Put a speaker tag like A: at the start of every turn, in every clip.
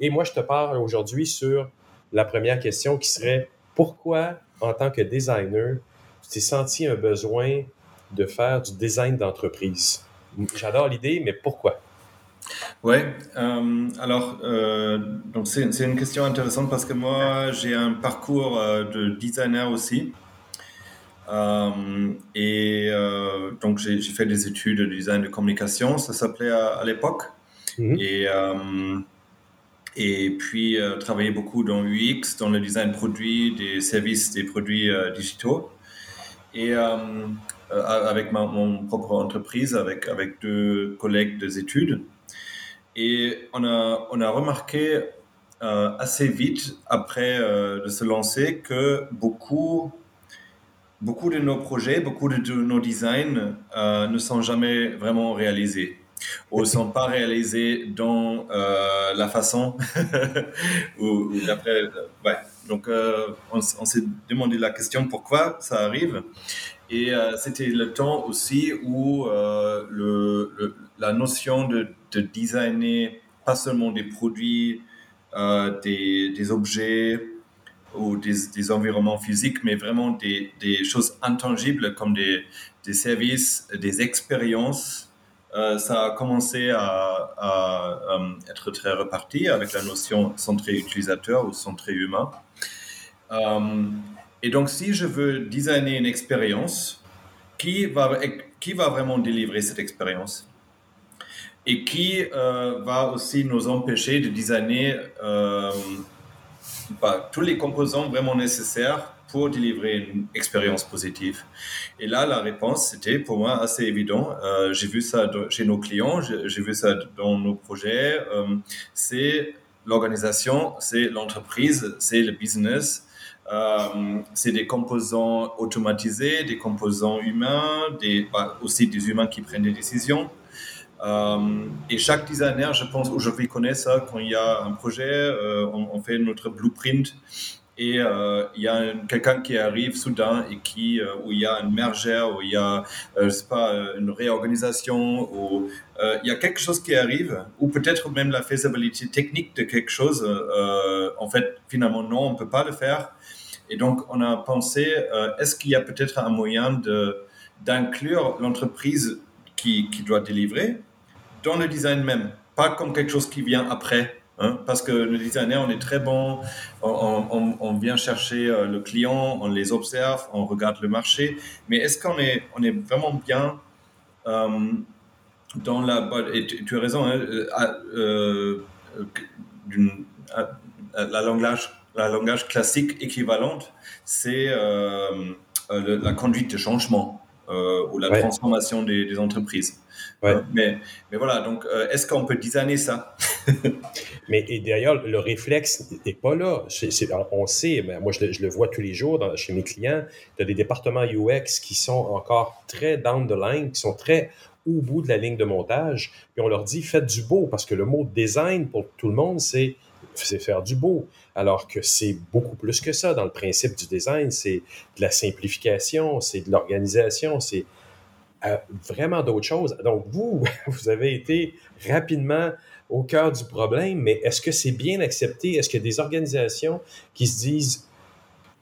A: Et moi, je te parle aujourd'hui sur la première question qui serait pourquoi, en tant que designer, tu t'es senti un besoin de faire du design d'entreprise? J'adore l'idée, mais pourquoi?
B: Ouais, euh, alors euh, donc c'est une question intéressante parce que moi j'ai un parcours euh, de designer aussi. et donc j'ai fait des études de design de communication, ça s'appelait à, l'époque. Mhm. Et, et puis travaillé beaucoup dans UX, dans le design produit, des services, des produits digitaux. Et avec ma, mon propre entreprise, avec, avec deux collègues des études. Et on a, on a remarqué euh, assez vite après euh, de se lancer que beaucoup, beaucoup de nos projets, beaucoup de, nos designs euh, ne sont jamais vraiment réalisés ou sont pas réalisés dans la façon ou, d'après. Ouais. Donc, on, on s'est demandé la question pourquoi ça arrive? Et c'était le temps aussi où le, la notion de de designer pas seulement des produits, euh, des, des, objets ou des, des, environnements physiques, mais vraiment des, des choses intangibles comme des, services, des expériences. Euh, ça a commencé à, euh, être très reparti avec la notion centré utilisateur ou centré humain. et donc, si je veux designer une expérience, qui va, vraiment délivrer cette expérience? Et qui euh, va aussi nous empêcher de designer euh, tous les composants vraiment nécessaires pour délivrer une expérience positive. Et là, la réponse, c'était pour moi assez évident. Euh, j'ai vu ça chez nos clients, j'ai vu ça dans nos projets. c'est l'organisation, c'est l'entreprise, c'est le business. c'est des composants automatisés, des composants humains, bah, aussi des humains qui prennent des décisions. Euh, et chaque designer, je pense, aujourd'hui connaît ça. Quand il y a un projet, euh, on, fait notre blueprint et euh, il y a quelqu'un qui arrive soudain et qui, où il y a un merger, où il y a, je sais pas, une réorganisation, ou il y a quelque chose qui arrive, ou peut-être même la faisabilité technique de quelque chose. en fait, finalement, non, on peut pas le faire. Et donc, on a pensé, est-ce qu'il y a peut-être un moyen d'inclure l'entreprise qui, doit délivrer dans le design même, pas comme quelque chose qui vient après. Hein, parce que le designer, on est très bon, on, vient chercher euh, le client, on les observe, on regarde le marché, mais est-ce qu'on est, on est vraiment bien euh, dans la... Et tu, as raison, hein, euh, la, langage, la langage classique équivalente, c'est la conduite de changement ou la transformation des, des entreprises. Ouais. mais, mais voilà, donc euh, est-ce qu'on peut designer ça?
A: Mais d'ailleurs, le réflexe n'est pas là. on sait, mais moi je le, vois tous les jours chez mes clients, il y a des départements UX qui sont encore très down the line, qui sont très au bout de la ligne de montage, puis on leur dit faites du beau, parce que le mot design pour tout le monde, c'est faire du beau, alors que c'est beaucoup plus que ça dans le principe du design. C'est de la simplification, c'est de l'organisation, c'est vraiment d'autres choses. Donc, vous, vous avez été rapidement au cœur du problème, mais est-ce que c'est bien accepté? Est-ce a des organisations qui se disent,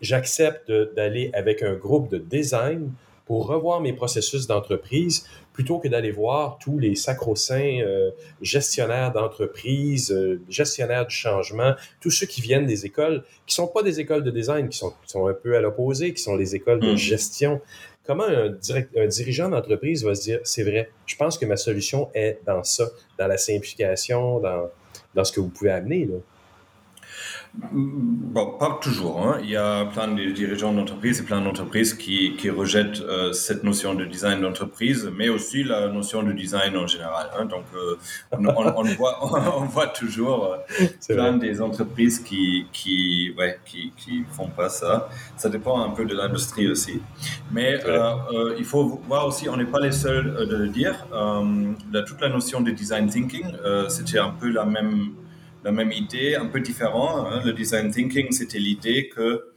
A: j'accepte d'aller avec un groupe de design pour revoir mes processus d'entreprise plutôt que d'aller voir tous les sacro-saints euh, gestionnaires d'entreprise, euh, gestionnaires du changement, tous ceux qui viennent des écoles qui sont pas des écoles de design, qui sont, sont un peu à l'opposé, qui sont les écoles de hmm. gestion comment un, dirigeant d'entreprise va se dire, c'est vrai, je pense que ma solution est dans ça, dans la simplification, dans, dans ce que vous pouvez amener. Là?
B: Bon, pas toujours. Hein. Il y a plein de dirigeants d'entreprise et plein d'entreprises qui, qui rejettent euh, cette notion de design d'entreprise, mais aussi la notion de design en général. Hein. Donc, euh, on, on, voit, on, voit, toujours euh, plein des entreprises qui, qui, ouais, qui, qui font pas ça. Ça dépend un peu de l'industrie aussi. Mais il faut voir aussi, on n'est pas les seuls de le dire. toute la notion de design thinking, c'était un peu la même la même idée, un peu différent. Hein. Le design thinking, c'était l'idée que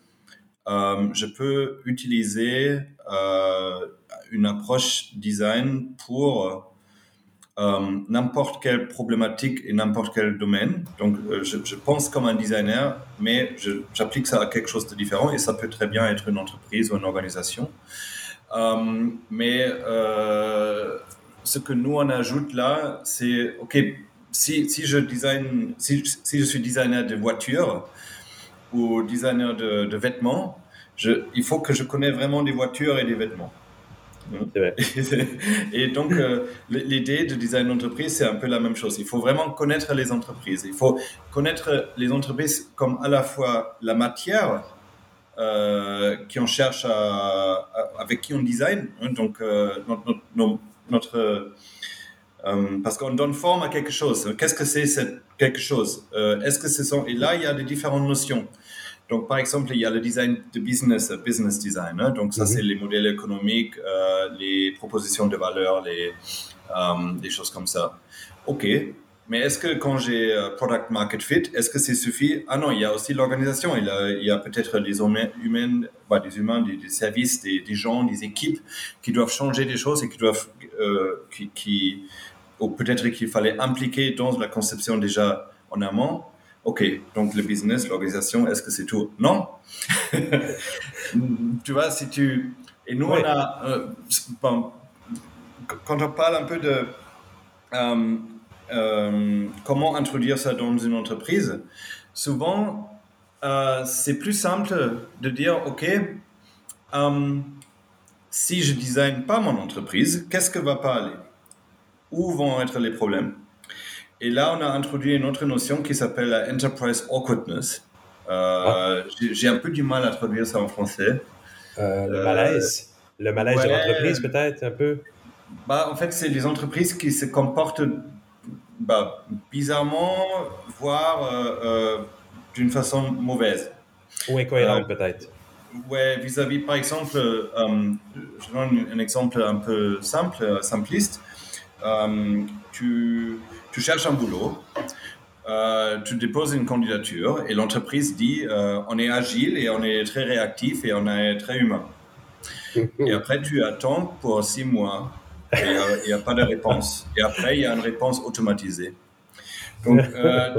B: euh, je peux utiliser euh, une approche design pour n'importe quelle problématique et n'importe quel domaine. Donc, je, je, pense comme un designer, mais j'applique ça à quelque chose de différent et ça peut très bien être une entreprise ou une organisation. mais ce que nous on ajoute là, c'est OK. Si, si je design, si, si, je suis designer de voitures ou designer de, de vêtements, je, il faut que je connaisse vraiment des voitures et des vêtements. Vrai. Et donc, euh, l'idée de design d'entreprise, c'est un peu la même chose. Il faut vraiment connaître les entreprises. Il faut connaître les entreprises comme à la fois la matière euh, qui on cherche à, avec qui on design. Hein, donc, euh, notre, notre, notre parce qu'on donne forme à quelque chose. Qu'est-ce que c'est cette quelque chose? Est-ce que ce sont et là il y a des différentes notions. Donc, par exemple, il y a le design de business, business design. Hein. Donc, ça, c'est mhm. les modèles économiques, euh, les propositions de valeur, les, euh, des choses comme ça. OK. Mais est-ce que quand j'ai euh, product market fit, est-ce que c'est suffit? Ah non, il y a aussi l'organisation. Il, y a peut-être des humains, bah, des humains, des, services, des, des, gens, des équipes qui doivent changer des choses et qui doivent, qui, qui, ou peut-être qu'il fallait impliquer dans la conception déjà en amont. OK, donc le business, l'organisation, est-ce que c'est tout? Non. tu vois, si tu... Et nous, on a... Euh, quand on parle un peu de euh, euh, comment introduire ça dans une entreprise, souvent, c'est plus simple de dire, OK, si je design pas mon entreprise, qu'est-ce que va pas aller? Où vont être les problèmes? Et là, on a introduit une autre notion qui s'appelle la enterprise awkwardness. Euh, ah. J'ai un peu du mal à traduire ça en français.
A: Euh, le malaise. Le malaise de l'entreprise, peut-être, un peu.
B: Bah, en fait, c'est les entreprises qui se comportent bah, bizarrement, voire euh, d'une façon mauvaise.
A: Ou incohérente, peut-être.
B: Ouais, vis-à-vis, par exemple, je donne un exemple un peu simple, simpliste. tu tu cherches un boulot, euh, tu déposes une candidature et l'entreprise dit euh, on est agile et on est très réactif et on est très humain. Et après, tu attends pour six mois euh, il n'y a, pas de réponse. Et après, il y a une réponse automatisée. Donc,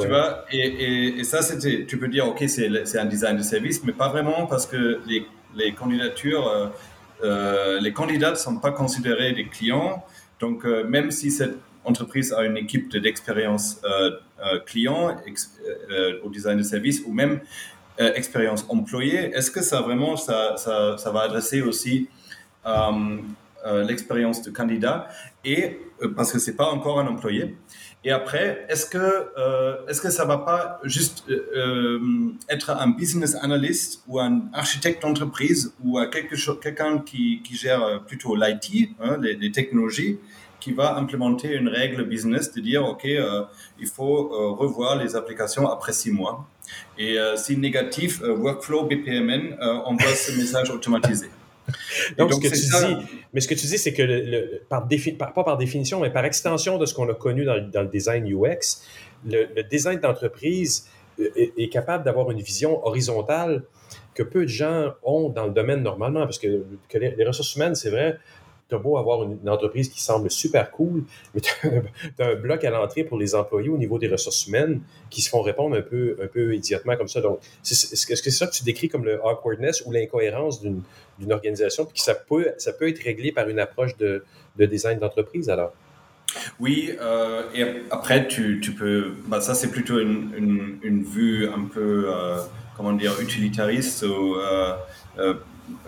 B: tu vois, et, et, ça, c'était, tu peux dire, OK, c'est un design de service, mais pas vraiment parce que les, les candidatures, les candidats ne sont pas considérés des clients. Donc, même si cette entreprise a une équipe d'expérience euh, euh, client, euh, au design de service ou même expérience employée, est-ce que ça vraiment, ça, ça, ça va adresser aussi l'expérience de candidat et parce que c'est pas encore un employé. Et après, est-ce que est-ce que ça va pas juste être un business analyst ou un architecte d'entreprise ou quelque quelqu'un qui, qui, gère plutôt l'IT, hein, les, technologies, qui va implémenter une règle business de dire, OK, euh, il faut euh, revoir les applications après six mois. Et euh, si négatif, workflow BPMN envoie ce message automatisé.
A: Donc, ce que tu dis, mais ce que tu dis, c'est que le, par pas par définition, mais par extension de ce qu'on a connu dans, dans, le design UX, le, design d'entreprise est, capable d'avoir une vision horizontale que peu de gens ont dans le domaine normalement, parce que, que les, ressources humaines, c'est vrai, tu beau avoir une, entreprise qui semble super cool, mais tu as, un bloc à l'entrée pour les employés au niveau des ressources humaines qui se font répondre un peu, un peu idiotement comme ça. Donc, est-ce que c'est ça que tu décris comme le awkwardness ou l'incohérence d'une organisation, puis que ça peut, ça peut être réglé par une approche de, de design d'entreprise alors?
B: Oui, euh, et après, tu, tu peux. Bah, ça, c'est plutôt une, une, une, vue un peu, euh, comment dire, utilitariste ou. Euh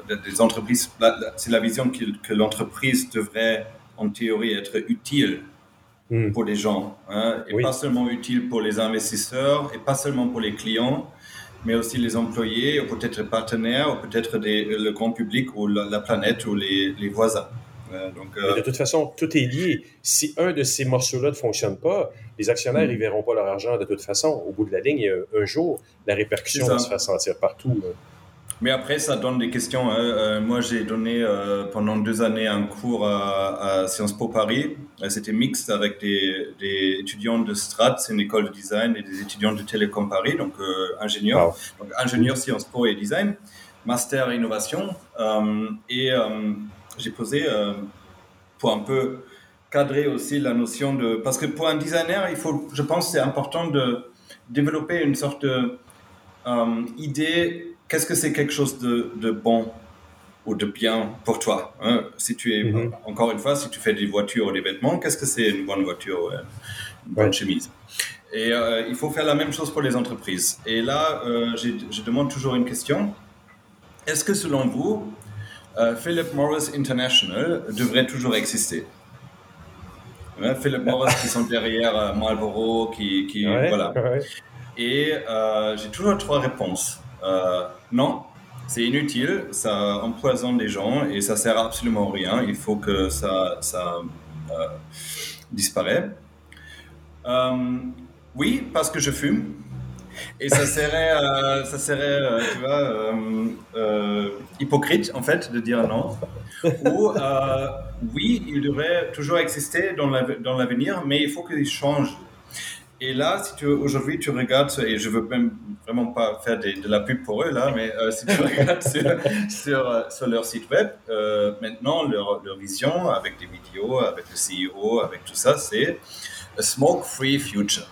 B: des entreprises, c'est la vision que, l'entreprise devrait en théorie être utile hmm. pour les gens, hein, et pas seulement utile pour les investisseurs, et pas seulement pour les clients, mais aussi les employés, ou peut-être les partenaires, ou peut-être le grand public, ou la, planète, ou les, voisins.
A: donc, euh, de toute façon, tout est lié. Si un de ces morceaux-là ne fonctionne pas, les actionnaires, hmm. ne verront pas leur argent de toute façon. Au bout de la ligne, un jour, la répercussion va se faire sentir partout.
B: Mais après, ça donne des questions. Hein. Euh, moi, j'ai donné euh, pendant deux années un cours à, Sciences Po Paris. Euh, c'était mixte avec des, étudiants de Strat, c'est une école de design, et des étudiants de Télécom Paris, donc ingénieurs. Donc ingénieur Sciences Po et design, master innovation. et j'ai posé pour un peu cadrer aussi la notion de... Parce que pour un designer, il faut, je pense que c'est important de développer une sorte de euh, idée, qu'est-ce que c'est quelque chose de, de, bon ou de bien pour toi hein? Si tu es, mhm. encore une fois, si tu fais des voitures ou des vêtements, qu'est-ce que c'est une bonne voiture ou une bonne chemise? Et euh, il faut faire la même chose pour les entreprises. Et là, euh, je demande toujours une question. Est-ce que selon vous, Philip Morris International devrait toujours exister? Philip Morris qui sont derrière euh, Marlboro, qui, qui voilà. Et euh, j'ai toujours trois réponses. Euh, non, c'est inutile, ça empoisonne les gens et ça sert absolument à rien. Il faut que ça, ça disparaisse. oui, parce que je fume. Et ça serait, ça serait hypocrite en fait de dire non. Ou oui, il devrait toujours exister dans l'avenir, mais il faut qu'il change. Et là, si tu aujourd'hui tu regardes, et je veux même vraiment pas faire de, la pub pour eux là, mais euh, si tu regardes sur, euh, sur, leur site web, euh, maintenant leur, leur, vision avec des vidéos, avec le CEO, avec tout ça, c'est a smoke free future.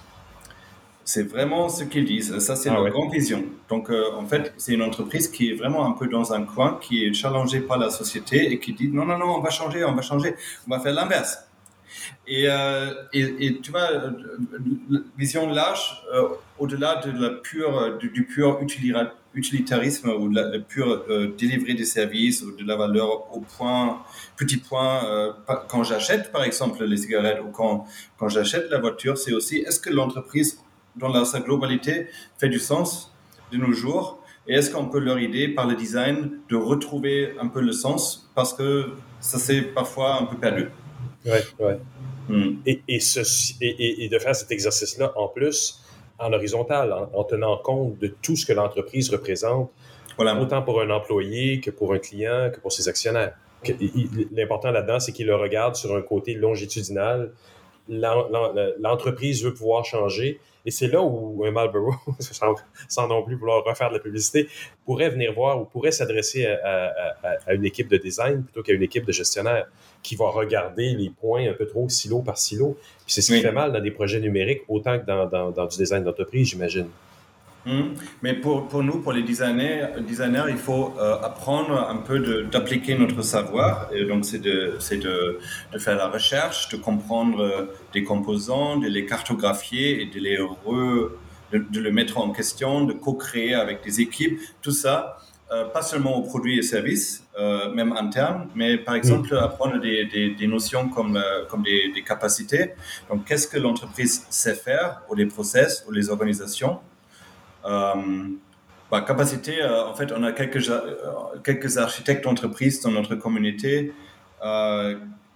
B: C'est vraiment ce qu'ils disent. Ça, c'est ah leur grande vision. Donc, euh, en fait, c'est une entreprise qui est vraiment un peu dans un coin, qui est challengée par la société et qui dit non, non, non, on va changer, on va changer, on va faire l'inverse. Et, euh, et, tu vois, euh, vision large, au-delà de la pure, du, pur utilitarisme ou de la, pure délivrer des services ou de la valeur au point, petit point, quand j'achète par exemple les cigarettes ou quand, quand j'achète la voiture, c'est aussi est-ce que l'entreprise dans sa globalité fait du sens de nos jours? Et est-ce qu'on peut leur aider par le design de retrouver un peu le sens parce que ça s'est parfois un peu perdu?
A: Ouais, ouais. Hmm. Et, et, et, de faire cet exercice-là en plus en horizontal, en, tenant compte de tout ce que l'entreprise représente, voilà. autant pour un employé que pour un client, que pour ses actionnaires. L'important là-dedans, c'est qu'il le regarde sur un côté longitudinal. L'entreprise veut pouvoir changer, et c'est là où un Marlboro, sans, non plus vouloir refaire de la publicité, pourrait venir voir ou pourrait s'adresser à, une équipe de design plutôt qu'à une équipe de gestionnaires qui va regarder les points un peu trop silo par silo. Puis c'est ce qui fait mal dans des projets numériques autant que dans, dans du design d'entreprise, j'imagine.
B: Hmm. Mais pour, pour, nous, pour les designers, designers il faut euh, apprendre un peu d'appliquer notre savoir. Et donc, c'est de, de, de, faire la recherche, de comprendre euh, des composants, de les cartographier et de les re, de, de le mettre en question, de co-créer avec des équipes. Tout ça, euh, pas seulement aux produits et services, même internes, mais par exemple apprendre des, des, des notions comme, comme des, des capacités. Donc, qu'est-ce que l'entreprise sait faire, ou les process, ou les organisations bah, capacité, euh, en fait, on a quelques, euh, quelques architectes d'entreprise dans notre communauté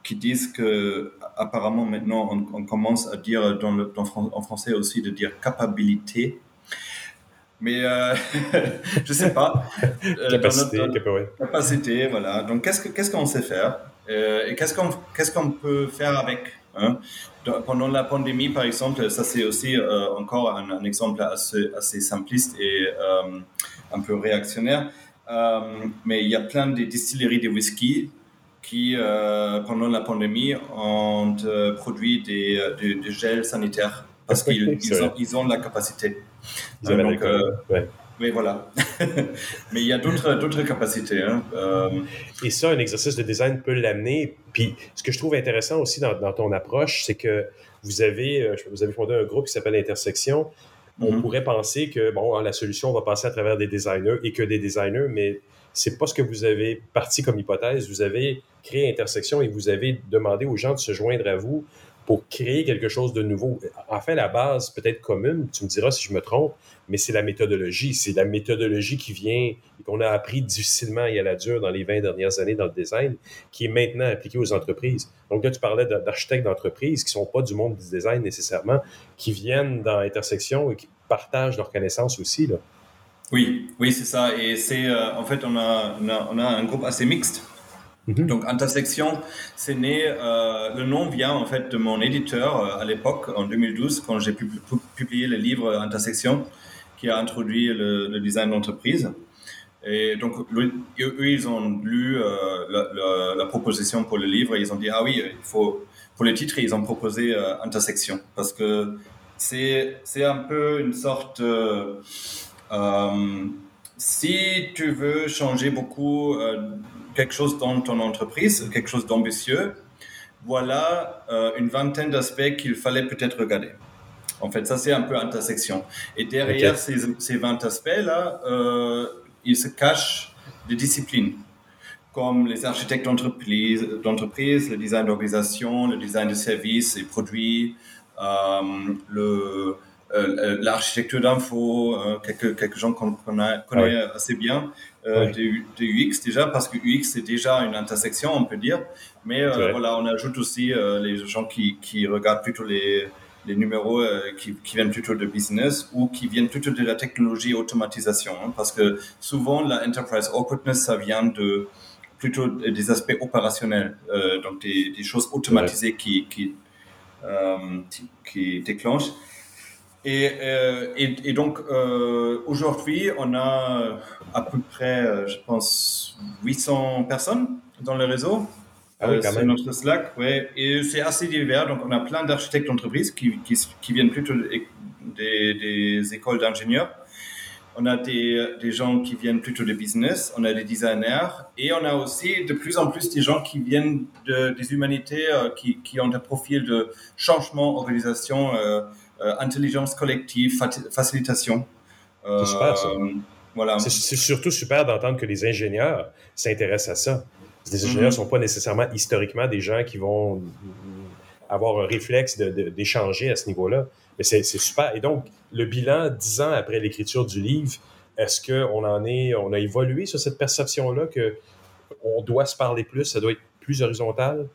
B: qui disent que apparemment maintenant on, commence à dire dans le, en français aussi de dire capabilité. Mais euh, je sais pas.
A: capacité,
B: capacité, voilà. Donc qu'est-ce qu'est-ce qu'on sait faire? Et qu'est-ce qu'on qu'est-ce qu'on peut faire avec Hein? Pendant la pandémie, par exemple, ça c'est aussi euh, encore un, exemple assez, assez, simpliste et euh, un peu réactionnaire. Euh, mais il y a plein de distilleries de whisky qui, pendant la pandémie, ont produit des, des, gels sanitaires parce qu'ils ils ont, ils ont, la capacité. donc, mais voilà. Mais il y a d'autres capacités. Hein. Euh,
A: Et ça, un exercice de design peut l'amener. Puis, ce que je trouve intéressant aussi dans, ton approche, c'est que vous avez, euh, vous avez fondé un groupe qui s'appelle Intersection. On mm-hmm. pourrait penser que bon, la solution va passer à travers des designers et que des designers, mais c'est pas ce que vous avez parti comme hypothèse. Vous avez créé Intersection et vous avez demandé aux gens de se joindre à vous créer quelque chose de nouveau. En fait, la base peut-être commune, tu me diras si je me trompe, mais c'est la méthodologie. C'est la méthodologie qui vient qu'on a appris difficilement et à la dure dans les 20 dernières années dans le design, qui est maintenant appliquée aux entreprises. Donc là, tu parlais d'architectes d'entreprise qui ne sont pas du monde du design nécessairement, qui viennent dans l'intersection et qui partagent leurs connaissances aussi. Là.
B: Oui, oui, c'est ça. Et c'est, euh, en fait, on a, un groupe assez mixte. Mhm. Donc intersection, c'est né. Euh, le nom vient en fait de mon éditeur euh, à l'époque, en 2012, quand j'ai publié le livre Intersection qui a introduit le, design d'entreprise. Et donc, eux, ils ont lu euh, la, proposition pour le livre et ils ont dit, ah oui, il faut, pour le titre, ils ont proposé intersection parce que c'est un peu une sorte si tu veux changer beaucoup quelque chose dans ton entreprise, quelque chose d'ambitieux, voilà euh, une vingtaine d'aspects qu'il fallait peut-être regarder. En fait, ça c'est un peu intersection. Et derrière ces, ces, 20 aspects-là, euh, il se cache des disciplines comme les architectes d'entreprise, le design d'organisation, le design de services et produits, le, euh, euh, l'architecture d'info, euh, quelques, quelques gens qu'on connaît assez bien, de, UX déjà, parce que UX c'est déjà une intersection, on peut dire. Mais voilà, on ajoute aussi les gens qui, qui regardent plutôt les, les numéros qui, qui, viennent plutôt de business ou qui viennent plutôt de la technologie automatisation. Hein, parce que souvent, la enterprise awkwardness, ça vient de plutôt des aspects opérationnels, donc des, des, choses automatisées qui, qui, qui déclenchent. Euh, et, et, donc, euh, aujourd'hui, on a à peu près, euh, je pense, 800 personnes dans le réseau. Ah oui, sur notre Slack, ouais. Et c'est assez divers. Donc, on a plein d'architectes d'entreprise qui, qui, qui, viennent plutôt des, des écoles d'ingénieurs. On a des, des, gens qui viennent plutôt de business, on a des designers et on a aussi de plus en plus des gens qui viennent de, des humanités, qui, qui, ont un profil de changement, organisation, euh, intelligence collective, facilitation.
A: c'est super ça. Euh, voilà. C'est surtout super d'entendre que les ingénieurs s'intéressent à ça. Les ingénieurs ne mhm. sont pas nécessairement historiquement des gens qui vont avoir un réflexe d'échanger à ce niveau-là. Mais c'est super. Et donc, le bilan, dix ans après l'écriture du livre, est-ce qu'on en est, on a évolué sur cette perception-là que on doit se parler plus, ça doit être plus horizontal?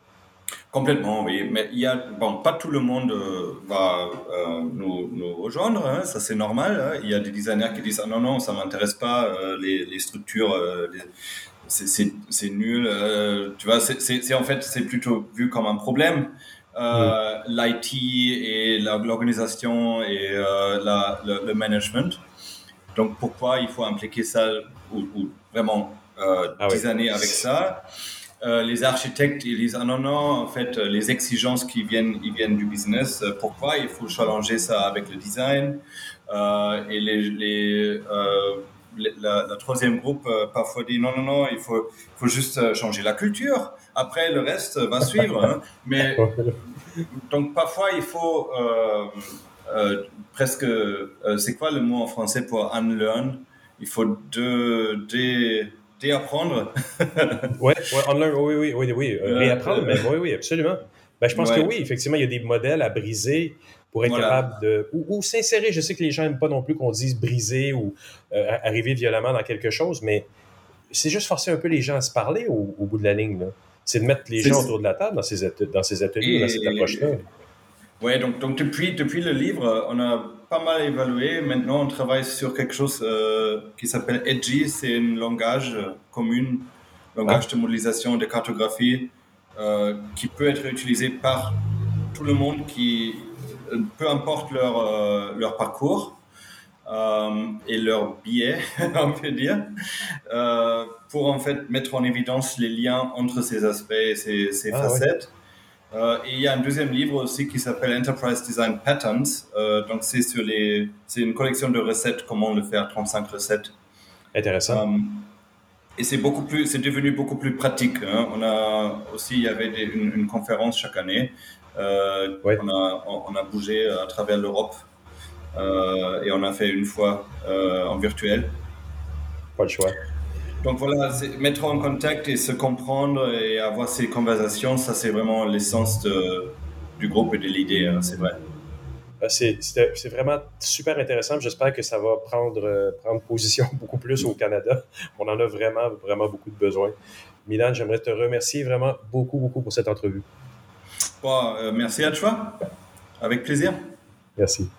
B: Complètement, oui. Mais il y a, bon, pas tout le monde euh, va euh, nous, nous, rejoindre, hein, ça c'est normal. Hein. Il y a des designers qui disent ah non non, ça m'intéresse pas euh, les, les, structures, c'est nul. tu vois, c'est en fait c'est plutôt vu comme un problème. Mm. L'IT et l'organisation et la, le, management. Donc pourquoi il faut impliquer ça ou, ou vraiment ah designer avec ça? Euh, les architectes ils disent ah non non en fait euh, les exigences qui viennent ils viennent du business euh, pourquoi? Il faut challenger ça avec le design. Et les, les la, troisième groupe parfois dit non non non il faut faut juste changer la culture. Après le reste va suivre hein. mais donc parfois il faut presque c'est quoi le mot en français pour unlearn? Il faut deux des réapprendre.
A: ouais, ouais, oui, oui, oui, oui, euh, réapprendre, mais oui, oui, absolument. Ben, je pense que oui, effectivement, il y a des modèles à briser pour être capable de. Ou, s'insérer. Je sais que les gens n'aiment pas non plus qu'on dise briser ou euh, arriver violemment dans quelque chose, mais c'est juste forcer un peu les gens à se parler au, bout de la ligne. C'est de mettre les gens autour de la table dans ces, dans ces ateliers, dans cette approche-là.
B: Oui, donc, donc depuis, depuis le livre, on a pas mal évalué. Maintenant, on travaille sur quelque chose euh, qui s'appelle Edgy. C'est un langage euh, commun, langage ah. de modélisation, de cartographie, euh, qui peut être utilisé par tout le monde, qui, peu importe leur, leur parcours et leur biais, on peut dire, pour en fait mettre en évidence les liens entre ces aspects et ces, ces ah, facettes. Et il y a un deuxième livre aussi qui s'appelle Enterprise Design Patterns. Euh, donc, c'est sur les, c'est une collection de recettes, comment le faire, 35 recettes.
A: Intéressant. Euh,
B: et c'est beaucoup plus, c'est devenu beaucoup plus pratique. Hein. On a aussi, il y avait une, conférence chaque année. Ouais. on, a, on, a bougé à travers l'Europe et on a fait une fois en virtuel.
A: Pas le choix.
B: Donc voilà, mettre en contact et se comprendre et avoir ces conversations, ça c'est vraiment l'essence du groupe et de l'idée, hein, c'est vrai.
A: Ben, c'est vraiment super intéressant. J'espère que ça va prendre, euh, prendre position beaucoup plus au Canada. On en a vraiment, vraiment beaucoup de besoin. Milan, j'aimerais te remercier vraiment beaucoup, beaucoup pour cette entrevue.
B: Bon, euh, merci à toi. Avec plaisir.
A: Merci.